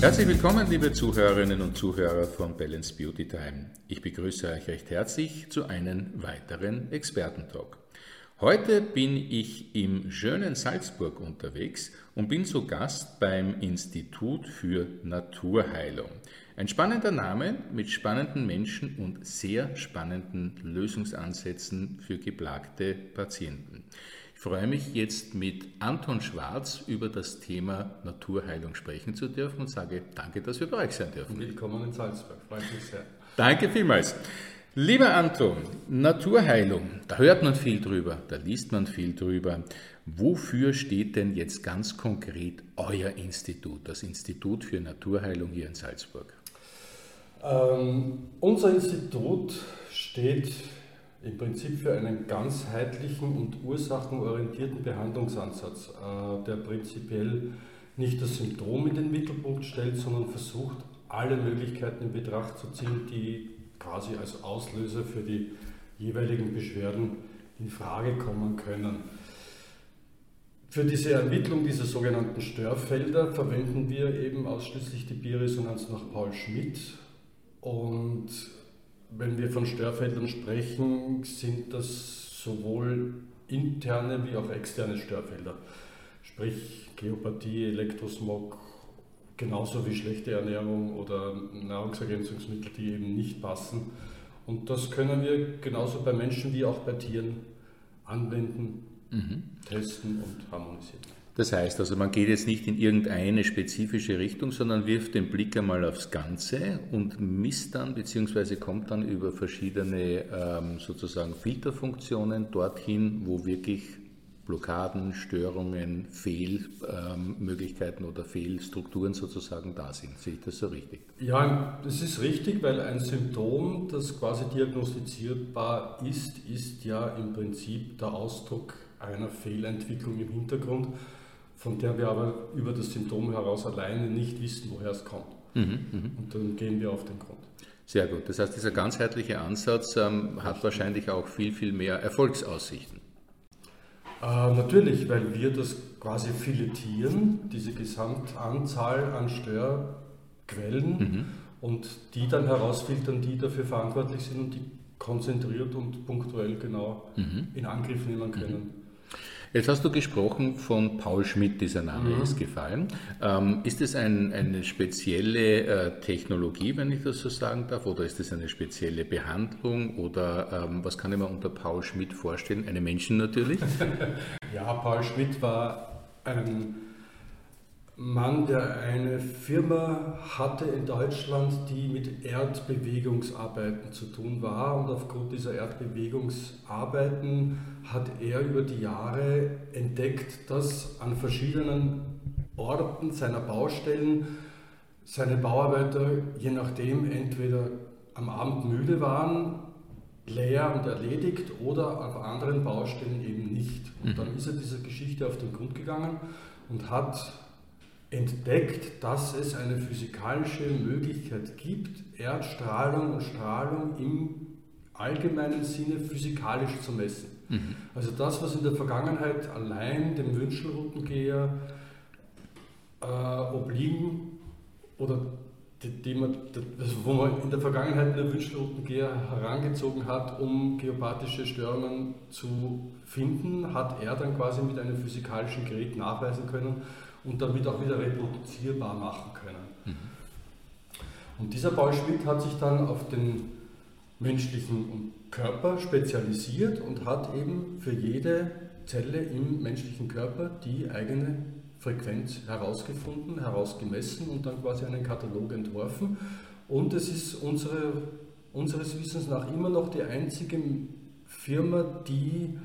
Herzlich willkommen, liebe Zuhörerinnen und Zuhörer von Balance Beauty Time. Ich begrüße euch recht herzlich zu einem weiteren Expertentalk. Heute bin ich im schönen Salzburg unterwegs und bin zu Gast beim Institut für Naturheilung. Ein spannender Name mit spannenden Menschen und sehr spannenden Lösungsansätzen für geplagte Patienten. Ich freue mich jetzt mit Anton Schwarz über das Thema Naturheilung sprechen zu dürfen und sage danke, dass wir bei euch sein dürfen. Willkommen in Salzburg, freut mich sehr. Danke vielmals. Lieber Anton, Naturheilung, da hört man viel drüber, da liest man viel drüber. Wofür steht denn jetzt ganz konkret euer Institut, das Institut für Naturheilung hier in Salzburg? Ähm, unser Institut steht im Prinzip für einen ganzheitlichen und ursachenorientierten Behandlungsansatz, äh, der prinzipiell nicht das Symptom in den Mittelpunkt stellt, sondern versucht, alle Möglichkeiten in Betracht zu ziehen, die quasi als Auslöser für die jeweiligen Beschwerden in Frage kommen können. Für diese Ermittlung dieser sogenannten Störfelder verwenden wir eben ausschließlich die Bioresonanz nach Paul Schmidt und wenn wir von Störfeldern sprechen, sind das sowohl interne wie auch externe Störfelder. Sprich Geopathie, Elektrosmog, genauso wie schlechte Ernährung oder Nahrungsergänzungsmittel, die eben nicht passen. Und das können wir genauso bei Menschen wie auch bei Tieren anwenden, mhm. testen und harmonisieren. Das heißt also, man geht jetzt nicht in irgendeine spezifische Richtung, sondern wirft den Blick einmal aufs Ganze und misst dann bzw. kommt dann über verschiedene ähm, sozusagen Filterfunktionen dorthin, wo wirklich Blockaden, Störungen, Fehlmöglichkeiten ähm, oder Fehlstrukturen sozusagen da sind. Sehe ich das so richtig? Ja, das ist richtig, weil ein Symptom, das quasi diagnostizierbar ist, ist ja im Prinzip der Ausdruck einer Fehlentwicklung im Hintergrund von der wir aber über das Symptom heraus alleine nicht wissen, woher es kommt. Mhm, mh. Und dann gehen wir auf den Grund. Sehr gut. Das heißt, dieser ganzheitliche Ansatz ähm, hat wahrscheinlich auch viel, viel mehr Erfolgsaussichten. Äh, natürlich, weil wir das quasi filetieren, diese Gesamtanzahl an Störquellen mhm. und die dann herausfiltern, die dafür verantwortlich sind und die konzentriert und punktuell genau mhm. in Angriff nehmen können. Jetzt hast du gesprochen von Paul Schmidt, dieser Name mhm. ist gefallen. Ähm, ist es ein, eine spezielle äh, Technologie, wenn ich das so sagen darf, oder ist es eine spezielle Behandlung oder ähm, was kann ich mir unter Paul Schmidt vorstellen? Eine Menschen natürlich? ja, Paul Schmidt war ein Mann, der eine Firma hatte in Deutschland, die mit Erdbewegungsarbeiten zu tun war. Und aufgrund dieser Erdbewegungsarbeiten hat er über die Jahre entdeckt, dass an verschiedenen Orten seiner Baustellen seine Bauarbeiter, je nachdem, entweder am Abend müde waren, leer und erledigt oder auf anderen Baustellen eben nicht. Und dann mhm. ist er dieser Geschichte auf den Grund gegangen und hat entdeckt, dass es eine physikalische Möglichkeit gibt, Erdstrahlung und Strahlung im allgemeinen Sinne physikalisch zu messen. Mhm. Also das, was in der Vergangenheit allein dem Wünschelroutengeher äh, obliegen oder die, die man, also wo man in der Vergangenheit den Wünschelroutengeher herangezogen hat, um geopathische Störungen zu finden, hat er dann quasi mit einem physikalischen Gerät nachweisen können, und damit auch wieder reproduzierbar machen können. Mhm. Und dieser Paul Schmidt hat sich dann auf den menschlichen Körper spezialisiert und hat eben für jede Zelle im menschlichen Körper die eigene Frequenz herausgefunden, herausgemessen und dann quasi einen Katalog entworfen. Und es ist unsere, unseres Wissens nach immer noch die einzige Firma, die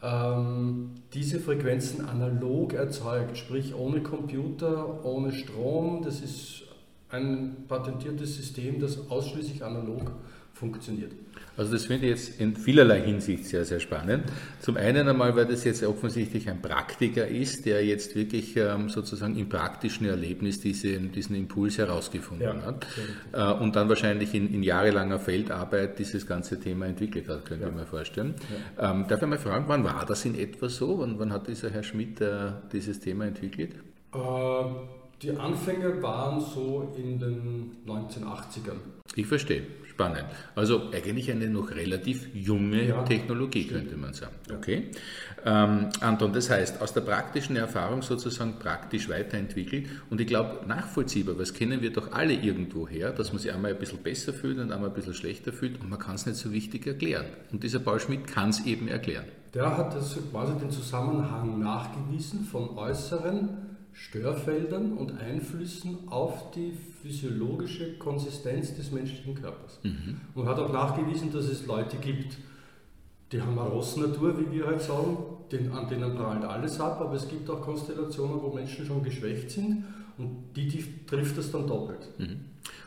diese Frequenzen analog erzeugt, sprich ohne Computer, ohne Strom. Das ist ein patentiertes System, das ausschließlich analog funktioniert. Also das finde ich jetzt in vielerlei Hinsicht sehr, sehr spannend. Zum einen einmal, weil das jetzt offensichtlich ein Praktiker ist, der jetzt wirklich ähm, sozusagen im praktischen Erlebnis diesen, diesen Impuls herausgefunden ja, hat äh, und dann wahrscheinlich in, in, jahrelanger Feldarbeit dieses ganze Thema entwickelt hat, könnte ja. ich mir vorstellen. Ja. Ähm, darf ich mal fragen, wann war das in etwa so? Wann, wann hat dieser Herr Schmidt äh, dieses Thema entwickelt? Äh, die Anfänge waren so in den 1980ern. Ich verstehe. Spannend. Also eigentlich eine noch relativ junge ja, Technologie, stimmt. könnte man sagen. Okay. Ähm, Anton, das heißt, aus der praktischen Erfahrung sozusagen praktisch weiterentwickelt und ich glaube nachvollziehbar, was kennen wir doch alle irgendwo her, dass man sich einmal ein bisschen besser fühlt und einmal ein bisschen schlechter fühlt und man kann es nicht so wichtig erklären. Und dieser Paul Schmidt kann es eben erklären. Der hat das quasi den Zusammenhang nachgewiesen von äußeren Störfeldern und Einflüssen auf die physiologische Konsistenz des menschlichen Körpers. Mhm. Und hat auch nachgewiesen, dass es Leute gibt, die haben eine Rossnatur, wie wir halt sagen, den, an denen prallt alles ab, aber es gibt auch Konstellationen, wo Menschen schon geschwächt sind und die, die trifft das dann doppelt. Mhm.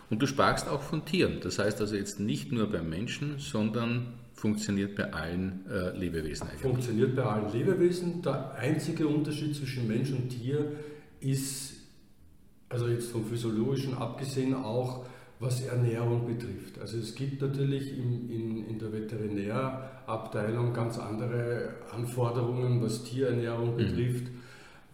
Und du sprachst auch von Tieren, das heißt also jetzt nicht nur beim Menschen, sondern funktioniert bei allen äh, Lebewesen eigentlich. Funktioniert bei allen Lebewesen. Der einzige Unterschied zwischen Mensch und Tier ist, also jetzt vom physiologischen abgesehen, auch was Ernährung betrifft. Also es gibt natürlich in, in, in der Veterinärabteilung ganz andere Anforderungen, was Tierernährung mhm. betrifft,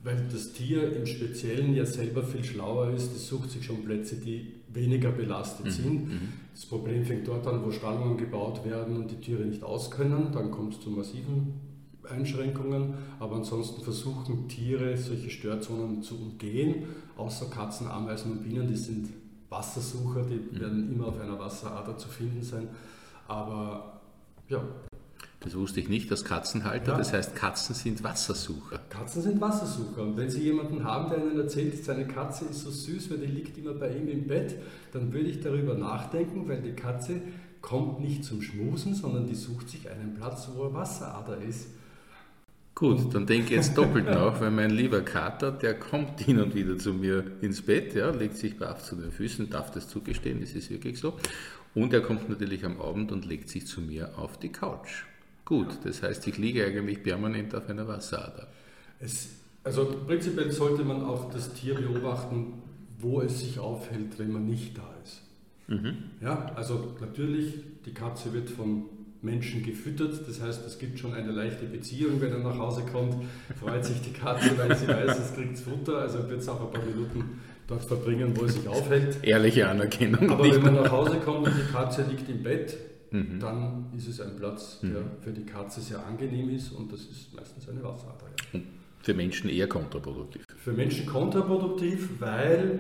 weil das Tier im Speziellen ja selber viel schlauer ist, es sucht sich schon Plätze, die weniger belastet mhm. sind. Mhm. Das Problem fängt dort an, wo Stallungen gebaut werden und die Tiere nicht auskönnen, dann kommt es zu massiven Einschränkungen, aber ansonsten versuchen Tiere solche Störzonen zu umgehen, außer Katzen, Ameisen und Bienen, die sind Wassersucher, die mhm. werden immer auf einer Wasserader zu finden sein. Aber ja. Das wusste ich nicht, als Katzenhalter. Ja. Das heißt, Katzen sind Wassersucher. Katzen sind Wassersucher. Und wenn Sie jemanden haben, der Ihnen erzählt, seine Katze ist so süß, weil die liegt immer bei ihm im Bett, dann würde ich darüber nachdenken, weil die Katze kommt nicht zum Schmusen, sondern die sucht sich einen Platz, wo eine Wasserader ist. Gut, dann denke ich jetzt doppelt nach, weil mein lieber Kater, der kommt hin und wieder zu mir ins Bett, ja, legt sich brav zu den Füßen, darf das zugestehen, das ist wirklich so. Und er kommt natürlich am Abend und legt sich zu mir auf die Couch. Gut, das heißt, ich liege eigentlich permanent auf einer Wasserader. Es, also prinzipiell sollte man auch das Tier beobachten, wo es sich aufhält, wenn man nicht da ist. Mhm. Ja, also natürlich, die Katze wird von Menschen gefüttert. Das heißt, es gibt schon eine leichte Beziehung, wenn er nach Hause kommt. Freut sich die Katze, weil sie weiß, es kriegt Futter. Also wird es auch ein paar Minuten dort verbringen, wo er sich aufhält. Ehrliche Anerkennung. Aber wenn man nach Hause kommt und die Katze liegt im Bett, mhm. dann ist es ein Platz, der mhm. für die Katze sehr angenehm ist und das ist meistens eine Wasserader. Für Menschen eher kontraproduktiv. Für Menschen kontraproduktiv, weil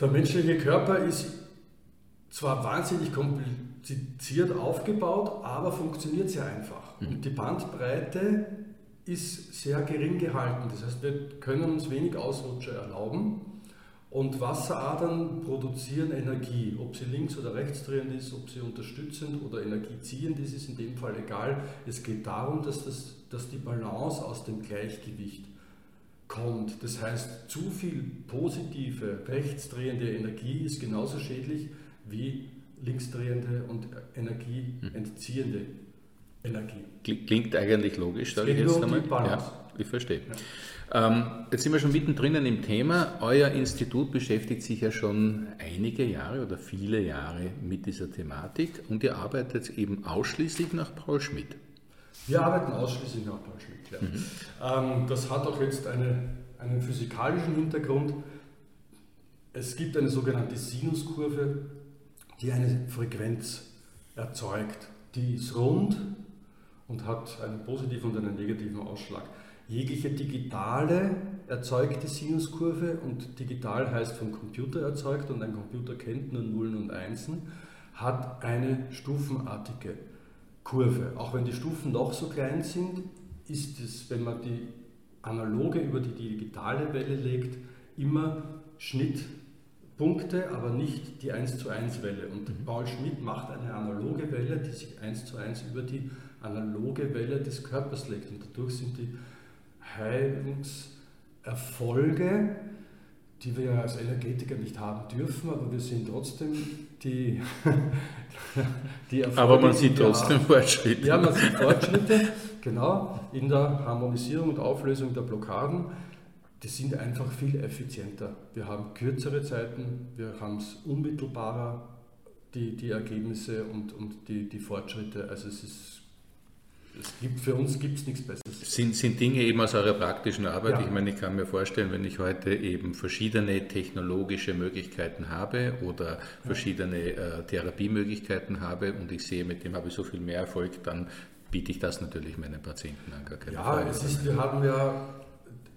der menschliche Körper ist zwar wahnsinnig kompliziert aufgebaut, aber funktioniert sehr einfach. Mhm. Und die Bandbreite ist sehr gering gehalten. Das heißt, wir können uns wenig Ausrutscher erlauben. Und Wasseradern produzieren Energie. Ob sie links oder rechts drehend ist, ob sie unterstützend oder energieziehend ist, ist in dem Fall egal. Es geht darum, dass, das, dass die Balance aus dem Gleichgewicht kommt. Das heißt, zu viel positive, rechtsdrehende Energie ist genauso schädlich wie linksdrehende und energieentziehende Energie. Klingt eigentlich logisch, sage ich jetzt einmal. Ja, ich verstehe. Ja. Ähm, jetzt sind wir schon mittendrin im Thema. Euer Institut beschäftigt sich ja schon einige Jahre oder viele Jahre mit dieser Thematik und ihr arbeitet eben ausschließlich nach Paul Schmidt. Wir arbeiten ausschließlich nach Paul Schmidt. Ja. Mhm. Ähm, das hat auch jetzt eine, einen physikalischen Hintergrund. Es gibt eine sogenannte Sinuskurve, die eine Frequenz erzeugt. Die ist rund und hat einen positiven und einen negativen Ausschlag. Jegliche digitale erzeugte Sinuskurve und digital heißt vom Computer erzeugt und ein Computer kennt nur Nullen und Einsen, hat eine stufenartige Kurve. Auch wenn die Stufen noch so klein sind, ist es, wenn man die analoge über die digitale Welle legt, immer Schnitt Punkte, aber nicht die 1 zu 1 Welle. Und mhm. Paul Schmidt macht eine analoge Welle, die sich 1 zu 1 über die analoge Welle des Körpers legt. Und dadurch sind die Heilungserfolge, die wir als Energetiker nicht haben dürfen, aber wir sehen trotzdem die, die Erfolge. Aber man sieht trotzdem haben. Fortschritte. Ja, man sieht Fortschritte, genau, in der Harmonisierung und Auflösung der Blockaden die sind einfach viel effizienter. Wir haben kürzere Zeiten, wir haben es unmittelbarer, die, die Ergebnisse und, und die, die Fortschritte. Also es ist es gibt, für uns gibt es nichts Besseres. Sind, sind Dinge eben aus eurer praktischen Arbeit? Ja. Ich meine, ich kann mir vorstellen, wenn ich heute eben verschiedene technologische Möglichkeiten habe oder verschiedene äh, Therapiemöglichkeiten habe und ich sehe, mit dem habe ich so viel mehr Erfolg, dann biete ich das natürlich meinen Patienten an. Gar keine ja, Frage. Es ist, wir haben ja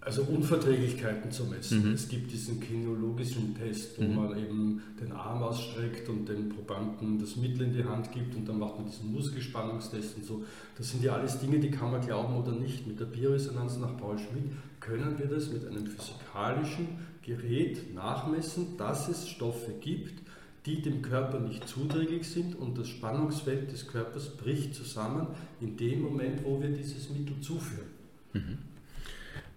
also Unverträglichkeiten zu messen. Mhm. Es gibt diesen kinologischen Test, wo mhm. man eben den Arm ausstreckt und dem Probanden das Mittel in die Hand gibt und dann macht man diesen Muskelspannungstest und so. Das sind ja alles Dinge, die kann man glauben oder nicht. Mit der Bioresonanz nach Paul Schmidt können wir das mit einem physikalischen Gerät nachmessen, dass es Stoffe gibt, die dem Körper nicht zuträglich sind und das Spannungsfeld des Körpers bricht zusammen in dem Moment, wo wir dieses Mittel zuführen. Mhm.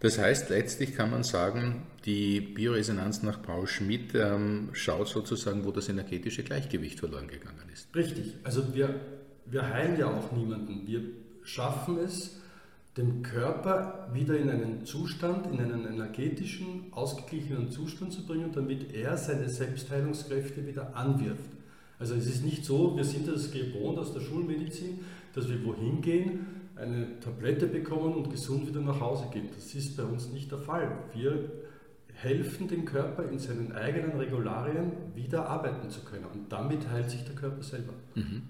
Das heißt, letztlich kann man sagen, die Bioresonanz nach Paul Schmidt ähm, schaut sozusagen, wo das energetische Gleichgewicht verloren gegangen ist. Richtig. Also wir, wir heilen ja auch niemanden. Wir schaffen es, den Körper wieder in einen Zustand, in einen energetischen, ausgeglichenen Zustand zu bringen, damit er seine Selbstheilungskräfte wieder anwirft. Also es ist nicht so, wir sind das gewohnt aus der Schulmedizin, dass wir wohin gehen, eine Tablette bekommen und gesund wieder nach Hause gehen. Das ist bei uns nicht der Fall. Wir helfen dem Körper in seinen eigenen Regularien wieder arbeiten zu können und damit heilt sich der Körper selber. Mhm.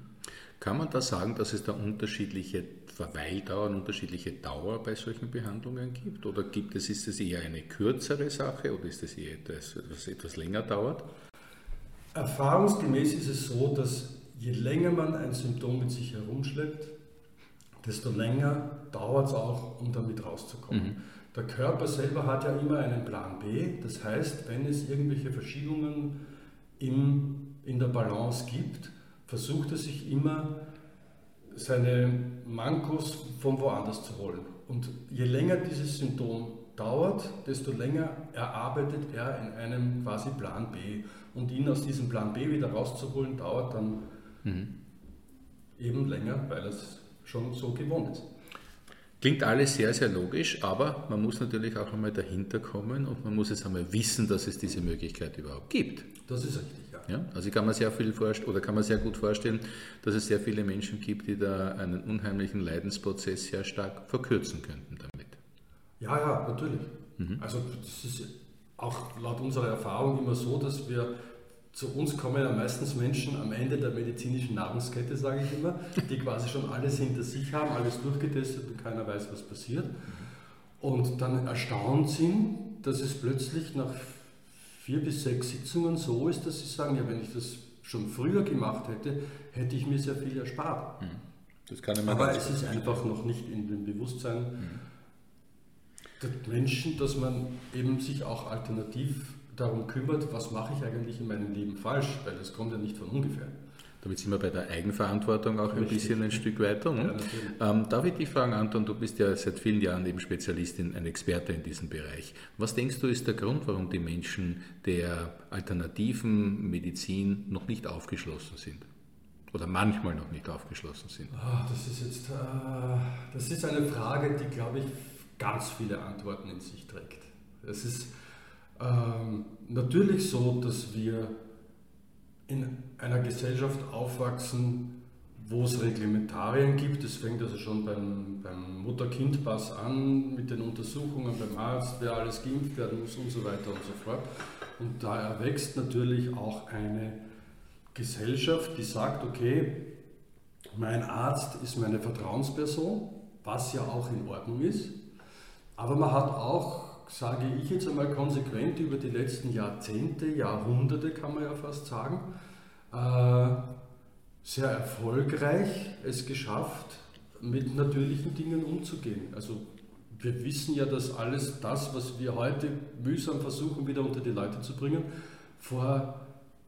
Kann man da sagen, dass es da unterschiedliche Verweildauern, unterschiedliche Dauer bei solchen Behandlungen gibt? Oder gibt es, ist es eher eine kürzere Sache oder ist es eher etwas, was etwas länger dauert? Erfahrungsgemäß ist es so, dass je länger man ein Symptom mit sich herumschleppt, desto länger dauert es auch, um damit rauszukommen. Mhm. Der Körper selber hat ja immer einen Plan B. Das heißt, wenn es irgendwelche Verschiebungen im, in der Balance gibt, versucht er sich immer seine Mankos von woanders zu holen. Und je länger dieses Symptom dauert, desto länger erarbeitet er in einem quasi Plan B. Und ihn aus diesem Plan B wieder rauszuholen, dauert dann mhm. eben länger, weil es schon so gewohnt ist. Klingt alles sehr, sehr logisch, aber man muss natürlich auch einmal dahinter kommen und man muss jetzt einmal wissen, dass es diese Möglichkeit überhaupt gibt. Das ist richtig, ja. ja also ich kann mir sehr viel oder kann man sehr gut vorstellen, dass es sehr viele Menschen gibt, die da einen unheimlichen Leidensprozess sehr stark verkürzen könnten damit. Ja, ja, natürlich. Mhm. Also das ist auch laut unserer Erfahrung immer so, dass wir zu uns kommen ja meistens Menschen am Ende der medizinischen Nahrungskette, sage ich immer, die quasi schon alles hinter sich haben, alles durchgetestet und keiner weiß, was passiert. Und dann erstaunt sind, dass es plötzlich nach vier bis sechs Sitzungen so ist, dass sie sagen, ja, wenn ich das schon früher gemacht hätte, hätte ich mir sehr viel erspart. Mhm. Aber es ist einfach noch nicht in dem Bewusstsein mhm. der Menschen, dass man eben sich auch alternativ darum kümmert, was mache ich eigentlich in meinem Leben falsch, weil das kommt ja nicht von ungefähr. Damit sind wir bei der Eigenverantwortung auch Richtig. ein bisschen ein Stück weiter. Ne? Ja, ähm, darf ich dich fragen, Anton, du bist ja seit vielen Jahren eben Spezialistin, ein Experte in diesem Bereich. Was denkst du ist der Grund, warum die Menschen der alternativen Medizin noch nicht aufgeschlossen sind? Oder manchmal noch nicht aufgeschlossen sind? Oh, das ist jetzt äh, das ist eine Frage, die, glaube ich, ganz viele Antworten in sich trägt. Es ist ähm, natürlich so, dass wir in einer Gesellschaft aufwachsen, wo es Reglementarien gibt. Das fängt also schon beim, beim Mutter-Kind-Pass an, mit den Untersuchungen beim Arzt, wer alles geimpft werden muss und so weiter und so fort. Und da erwächst natürlich auch eine Gesellschaft, die sagt, okay, mein Arzt ist meine Vertrauensperson, was ja auch in Ordnung ist, aber man hat auch sage ich jetzt einmal konsequent über die letzten Jahrzehnte, Jahrhunderte kann man ja fast sagen, äh, sehr erfolgreich es geschafft, mit natürlichen Dingen umzugehen. Also wir wissen ja, dass alles das, was wir heute mühsam versuchen, wieder unter die Leute zu bringen, vor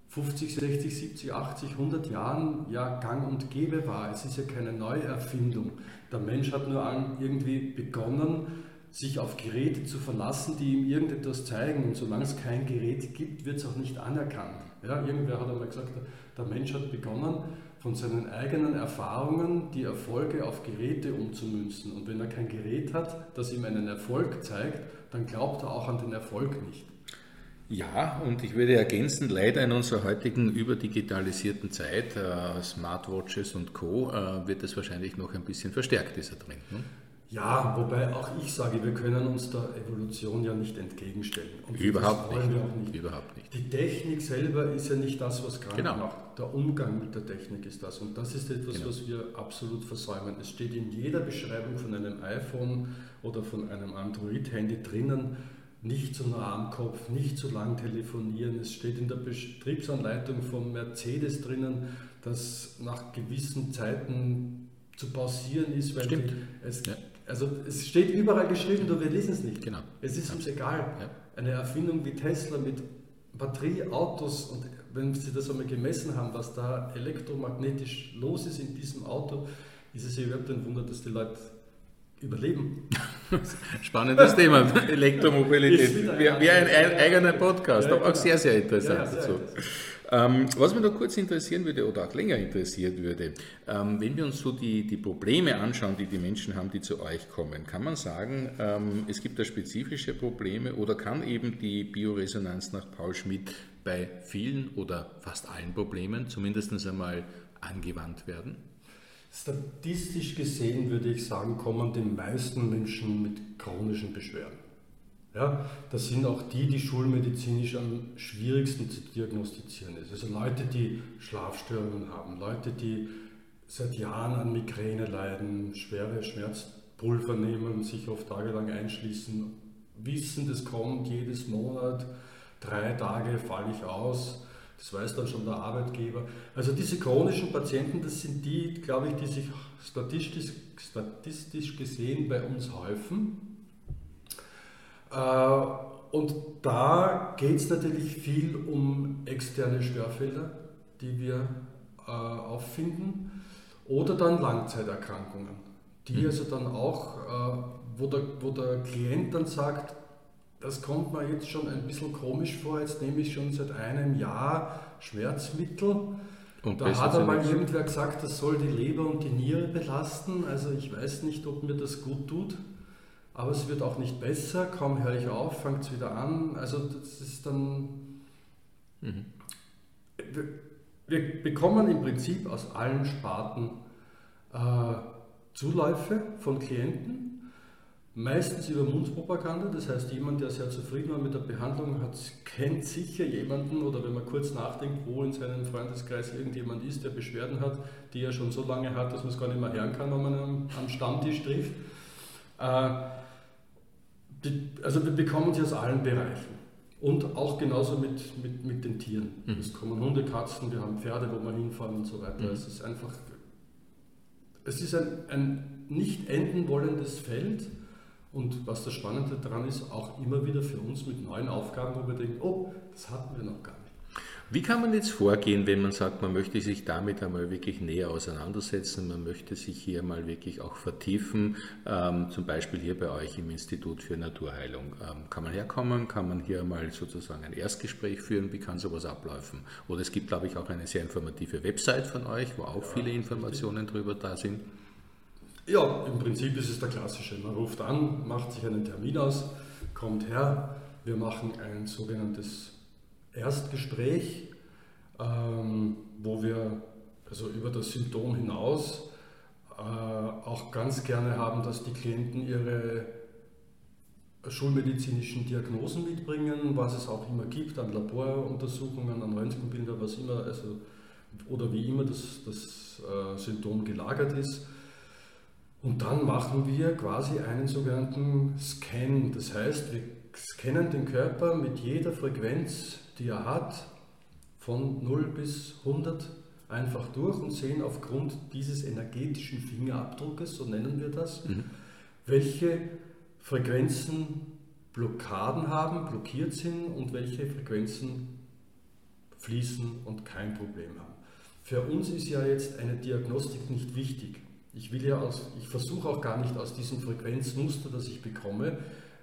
50, 60, 70, 80, 100 Jahren ja gang und gäbe war. Es ist ja keine Neuerfindung. Der Mensch hat nur irgendwie begonnen, sich auf Geräte zu verlassen, die ihm irgendetwas zeigen. Und solange es kein Gerät gibt, wird es auch nicht anerkannt. Ja, irgendwer hat einmal gesagt, der Mensch hat begonnen, von seinen eigenen Erfahrungen die Erfolge auf Geräte umzumünzen. Und wenn er kein Gerät hat, das ihm einen Erfolg zeigt, dann glaubt er auch an den Erfolg nicht. Ja, und ich würde ergänzen, leider in unserer heutigen überdigitalisierten Zeit, äh, Smartwatches und Co., äh, wird das wahrscheinlich noch ein bisschen verstärkt, dieser Trend. Ne? Ja, wobei auch ich sage, wir können uns der Evolution ja nicht entgegenstellen. Und Überhaupt nicht. nicht. Überhaupt nicht. Die Technik selber ist ja nicht das, was krank genau. macht. Der Umgang mit der Technik ist das. Und das ist etwas, genau. was wir absolut versäumen. Es steht in jeder Beschreibung von einem iPhone oder von einem Android-Handy drinnen, nicht zu nah am Kopf, nicht zu lang telefonieren. Es steht in der Betriebsanleitung vom Mercedes drinnen, dass nach gewissen Zeiten zu pausieren ist, weil die, es, ja. Also es steht überall geschrieben, nur wir lesen es nicht. Genau. Es ist uns egal. Ja. Eine Erfindung wie Tesla mit Batterieautos und wenn Sie das einmal gemessen haben, was da elektromagnetisch los ist in diesem Auto, ist es ja überhaupt ein Wunder, dass die Leute überleben. Spannendes Thema, Elektromobilität. Wie ein, ein, eigener Podcast, ja, aber auch genau. sehr, sehr interessant. Ja, ja, sehr interessant. Ähm, was mich noch kurz interessieren würde oder auch länger interessiert würde, ähm, wenn wir uns so die, die Probleme anschauen, die die Menschen haben, die zu euch kommen, kann man sagen, ähm, es gibt da spezifische Probleme oder kann eben die Bioresonanz nach Paul Schmidt bei vielen oder fast allen Problemen zumindest einmal angewandt werden? Statistisch gesehen würde ich sagen, kommen die meisten Menschen mit chronischen Beschwerden. Ja, das sind auch die, die schulmedizinisch am schwierigsten zu diagnostizieren ist. Also Leute, die Schlafstörungen haben, Leute, die seit Jahren an Migräne leiden, schwere Schmerzpulver nehmen, sich oft tagelang einschließen, wissen, das kommt jedes Monat, drei Tage falle ich aus, das weiß dann schon der Arbeitgeber. Also diese chronischen Patienten, das sind die, glaube ich, die sich statistisch, statistisch gesehen bei uns häufen und da geht es natürlich viel um externe Störfelder, die wir äh, auffinden, oder dann Langzeiterkrankungen, die mhm. also dann auch, äh, wo, der, wo der Klient dann sagt, das kommt mir jetzt schon ein bisschen komisch vor, jetzt nehme ich schon seit einem Jahr Schmerzmittel. Und da hat einmal irgendwer gesagt, das soll die Leber und die Niere belasten. Also ich weiß nicht, ob mir das gut tut aber es wird auch nicht besser, kaum höre ich auf, fängt es wieder an. Also das ist dann... Mhm. Wir, wir, bekommen im Prinzip aus allen Sparten äh, Zuläufe von Klienten, meistens über Mundpropaganda, das heißt jemand, der sehr zufrieden war mit der Behandlung, hat, kennt sicher jemanden oder wenn man kurz nachdenkt, wo in seinem Freundeskreis irgendjemand ist, der Beschwerden hat, die er schon so lange hat, dass man es gar nicht mehr hören kann, wenn man am, am Stammtisch trifft. Äh, die, also wir bekommen sie aus allen Bereichen. Und auch genauso mit, mit, mit den Tieren. Mhm. Es kommen Hunde, Katzen, wir haben Pferde, wo wir hinfahren und so weiter. Mhm. Es ist einfach, es ist ein, ein nicht enden wollendes Feld. Und was das Spannende daran ist, auch immer wieder für uns mit neuen Aufgaben, wo wir denken, oh, das hatten wir noch gar nicht. Wie kann man jetzt vorgehen, wenn man sagt, man möchte sich damit einmal wirklich näher auseinandersetzen, man möchte sich hier mal wirklich auch vertiefen, ähm, zum Beispiel hier bei euch im Institut für Naturheilung. Ähm, kann man herkommen, kann man hier mal sozusagen ein Erstgespräch führen, wie kann sowas ablaufen? Oder es gibt, glaube ich, auch eine sehr informative Website von euch, wo auch viele Informationen drüber da sind. Ja, im Prinzip ist es der klassische. Man ruft an, macht sich einen Termin aus, kommt her, wir machen ein sogenanntes Erstgespräch, ähm, wo wir also über das Symptom hinaus äh, auch ganz gerne haben, dass die Klienten ihre schulmedizinischen Diagnosen mitbringen, was es auch immer gibt an Laboruntersuchungen, an Röntgenbilder, was immer, also, oder wie immer das, das äh, Symptom gelagert ist. Und dann machen wir quasi einen sogenannten Scan. Das heißt, wir scannen den Körper mit jeder Frequenz die er hat, von 0 bis 100 einfach durch und sehen aufgrund dieses energetischen Fingerabdruckes, so nennen wir das, mhm. welche Frequenzen Blockaden haben, blockiert sind und welche Frequenzen fließen und kein Problem haben. Für uns ist ja jetzt eine Diagnostik nicht wichtig. Ich will ja aus, ich versuche auch gar nicht aus diesem Frequenzmuster, das ich bekomme,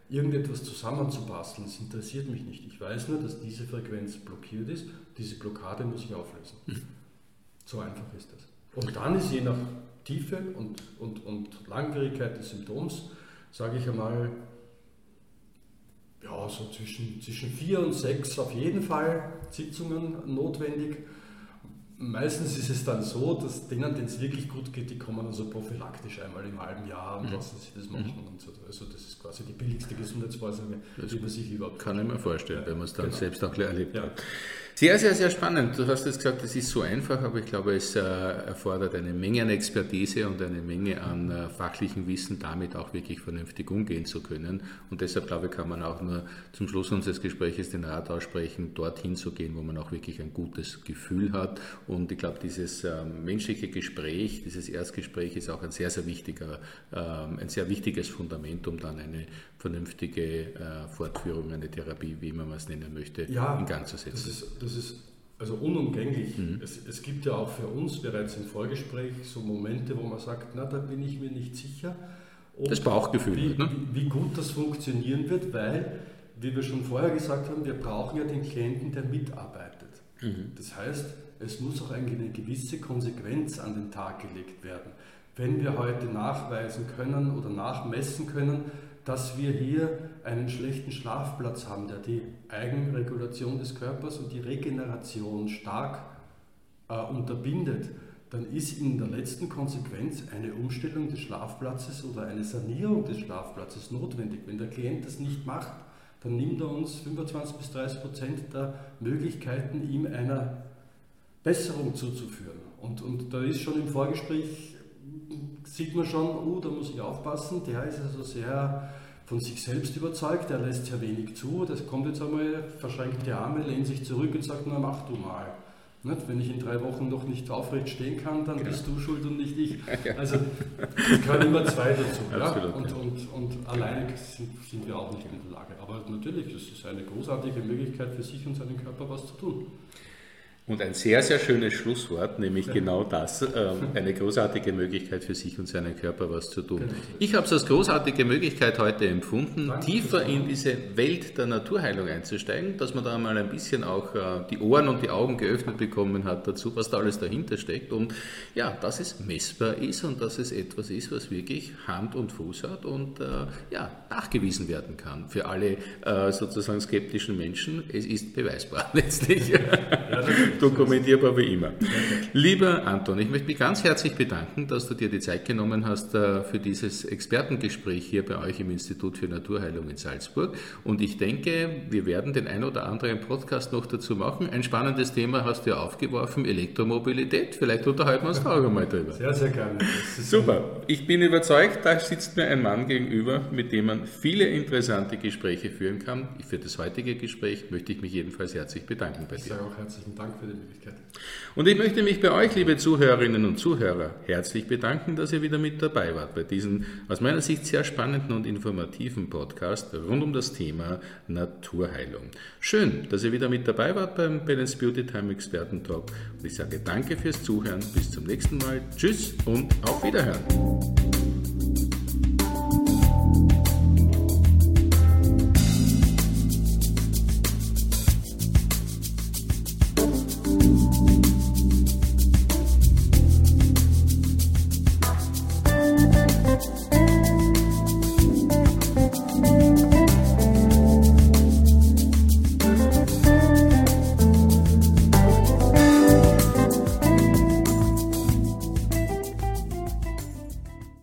irgendetwas zusammenzubasteln, das interessiert mich nicht. Ich weiß nur, dass diese Frequenz blockiert ist. Diese Blockade muss ich auflösen. Mhm. So einfach ist das. Und dann ist je nach Tiefe und, und, und Langwierigkeit des Symptoms, sage ich einmal, ja, so zwischen, zwischen vier und sechs auf jeden Fall Sitzungen notwendig. Meistens ist es dann so, dass denen, denen es wirklich gut geht, die kommen also prophylaktisch einmal im halben Jahr und mhm. lassen sich das machen. Mhm. Und so. Also das quasi die billigste Gesundheitsvorsorge, die man sich überhaupt Kann ich mir vorstellen, wenn man es dann genau. selbst auch erlebt ja. hat. Sehr, sehr, sehr spannend. Du hast jetzt gesagt, es ist so einfach, aber ich glaube, es äh, erfordert eine Menge an Expertise und eine Menge an äh, fachlichem Wissen, damit auch wirklich vernünftig umgehen zu können. Und deshalb, glaube ich, kann man auch nur zum Schluss unseres Gesprächs den Rat aussprechen, dorthin zu gehen, wo man auch wirklich ein gutes Gefühl hat. Und ich glaube, dieses äh, menschliche Gespräch, dieses Erstgespräch ist auch ein sehr, sehr wichtiger, ähm, ein sehr wichtiges Fundament, um dann eine vernünftige äh, Fortführung, eine Therapie, wie man es nennen möchte, ja, in Gang zu setzen. Das ist, das ist also unumgänglich. Mhm. Es, es, gibt ja auch für uns bereits im Vorgespräch so Momente, wo man sagt, na, da bin ich mir nicht sicher. das Bauchgefühl. Wie, ne? wie, wie gut das funktionieren wird, weil, wie wir schon vorher gesagt haben, wir brauchen ja den Klienten, der mitarbeitet. Mhm. Das heißt, es muss auch eine gewisse Konsequenz an den Tag gelegt werden. Wenn wir heute nachweisen können oder nachmessen können, dass wir hier einen schlechten Schlafplatz haben, der die Eigenregulation des Körpers und die Regeneration stark äh, unterbindet, dann ist in der letzten Konsequenz eine Umstellung des Schlafplatzes oder eine Sanierung des Schlafplatzes notwendig. Wenn der Klient das nicht macht, dann nimmt er uns 25 bis 30 Prozent der Möglichkeiten, ihm einer Besserung zuzuführen. Und, und da ist schon im Vorgespräch sieht man schon, oh, da muss ich aufpassen, der ist also sehr von sich selbst überzeugt, der lässt sehr wenig zu, das kommt jetzt einmal, verschränkt die Arme, lehnt sich zurück und sagt, na mach du mal. Nicht? Wenn ich in drei Wochen noch nicht aufrecht stehen kann, dann genau. bist du schuld und nicht ich. Also es gehören immer zwei dazu. ja? und, und, und alleine sind, sind wir auch nicht in der Lage. Aber natürlich, das ist eine großartige Möglichkeit für sich und seinen Körper was zu tun. Und ein sehr, sehr schönes Schlusswort, nämlich genau das, äh, eine großartige Möglichkeit für sich und seinen Körper was zu tun. Ich habe es als großartige Möglichkeit heute empfunden, tiefer in diese Welt der Naturheilung einzusteigen, dass man da mal ein bisschen auch äh, die Ohren und die Augen geöffnet bekommen hat dazu, was da alles dahinter steckt und ja, dass es messbar ist und dass es etwas ist, was wirklich Hand und Fuß hat und äh, ja, nachgewiesen werden kann für alle äh, sozusagen skeptischen Menschen. Es ist beweisbar letztlich. Ja, dokumentierbar wie immer. Lieber Anton, ich möchte mich ganz herzlich bedanken, dass du dir die Zeit genommen hast äh, für dieses Expertengespräch hier bei euch im Institut für Naturheilung in Salzburg. Und ich denke, wir werden den ein oder anderen Podcast noch dazu machen. Ein spannendes Thema hast du ja aufgeworfen, Elektromobilität. Vielleicht unterhalten wir uns da auch einmal drüber. Sehr, sehr gerne. Super. Ich bin überzeugt, da sitzt mir ein Mann gegenüber, mit dem man viele interessante Gespräche führen kann. Für das heutige Gespräch möchte ich mich jedenfalls herzlich bedanken bei dir. Ich sage auch herzlichen Dank für die Möglichkeit. Und ich möchte mich bei euch, liebe Zuhörerinnen und Zuhörer, herzlich bedanken, dass ihr wieder mit dabei wart bei diesem aus meiner Sicht sehr spannenden und informativen Podcast rund um das Thema Naturheilung. Schön, dass ihr wieder mit dabei wart beim Balance Beauty Time Experten Talk. Und ich sage danke fürs Zuhören. Bis zum nächsten Mal. Tschüss und auf Wiederhören.